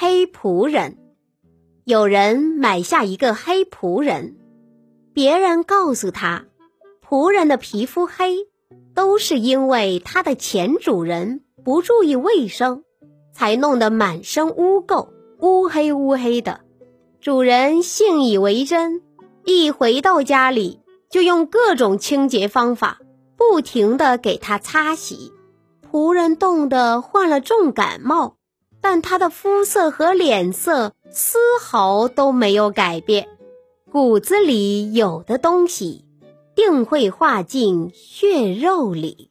黑仆人。有人买下一个黑仆人，别人告诉他，仆人的皮肤黑，都是因为他的前主人不注意卫生，才弄得满身污垢，乌黑乌黑的。主人信以为真，一回到家里就用各种清洁方法，不停的给他擦洗。仆人冻得患了重感冒，但他的肤色和脸色丝毫都没有改变。骨子里有的东西，定会化进血肉里。